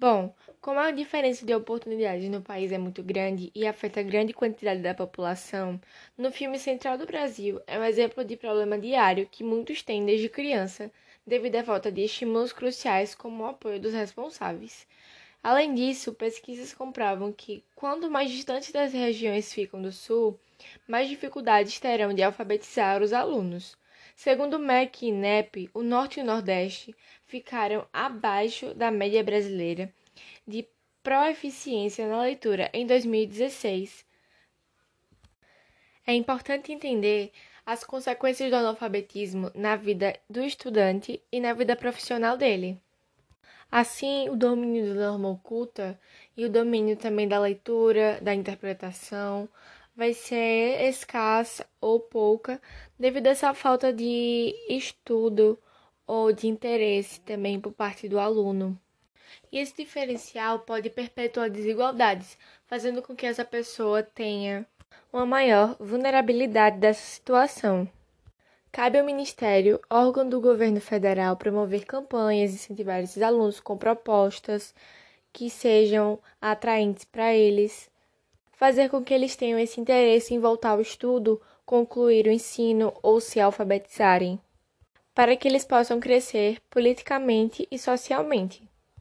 Bom, como a diferença de oportunidades no país é muito grande e afeta grande quantidade da população, no filme Central do Brasil é um exemplo de problema diário que muitos têm desde criança, devido à falta de estímulos cruciais como o apoio dos responsáveis. Além disso, pesquisas comprovam que, quanto mais distantes das regiões ficam do Sul, mais dificuldades terão de alfabetizar os alunos. Segundo o MEC e INEP, o Norte e o Nordeste ficaram abaixo da média brasileira de proeficiência na leitura em 2016. É importante entender as consequências do analfabetismo na vida do estudante e na vida profissional dele. Assim, o domínio da norma oculta e o domínio também da leitura, da interpretação, vai ser escassa ou pouca devido a essa falta de estudo ou de interesse também por parte do aluno. E esse diferencial pode perpetuar desigualdades, fazendo com que essa pessoa tenha uma maior vulnerabilidade dessa situação. Cabe ao Ministério, órgão do governo federal, promover campanhas e incentivar esses alunos com propostas que sejam atraentes para eles, fazer com que eles tenham esse interesse em voltar ao estudo, concluir o ensino ou se alfabetizarem, para que eles possam crescer politicamente e socialmente.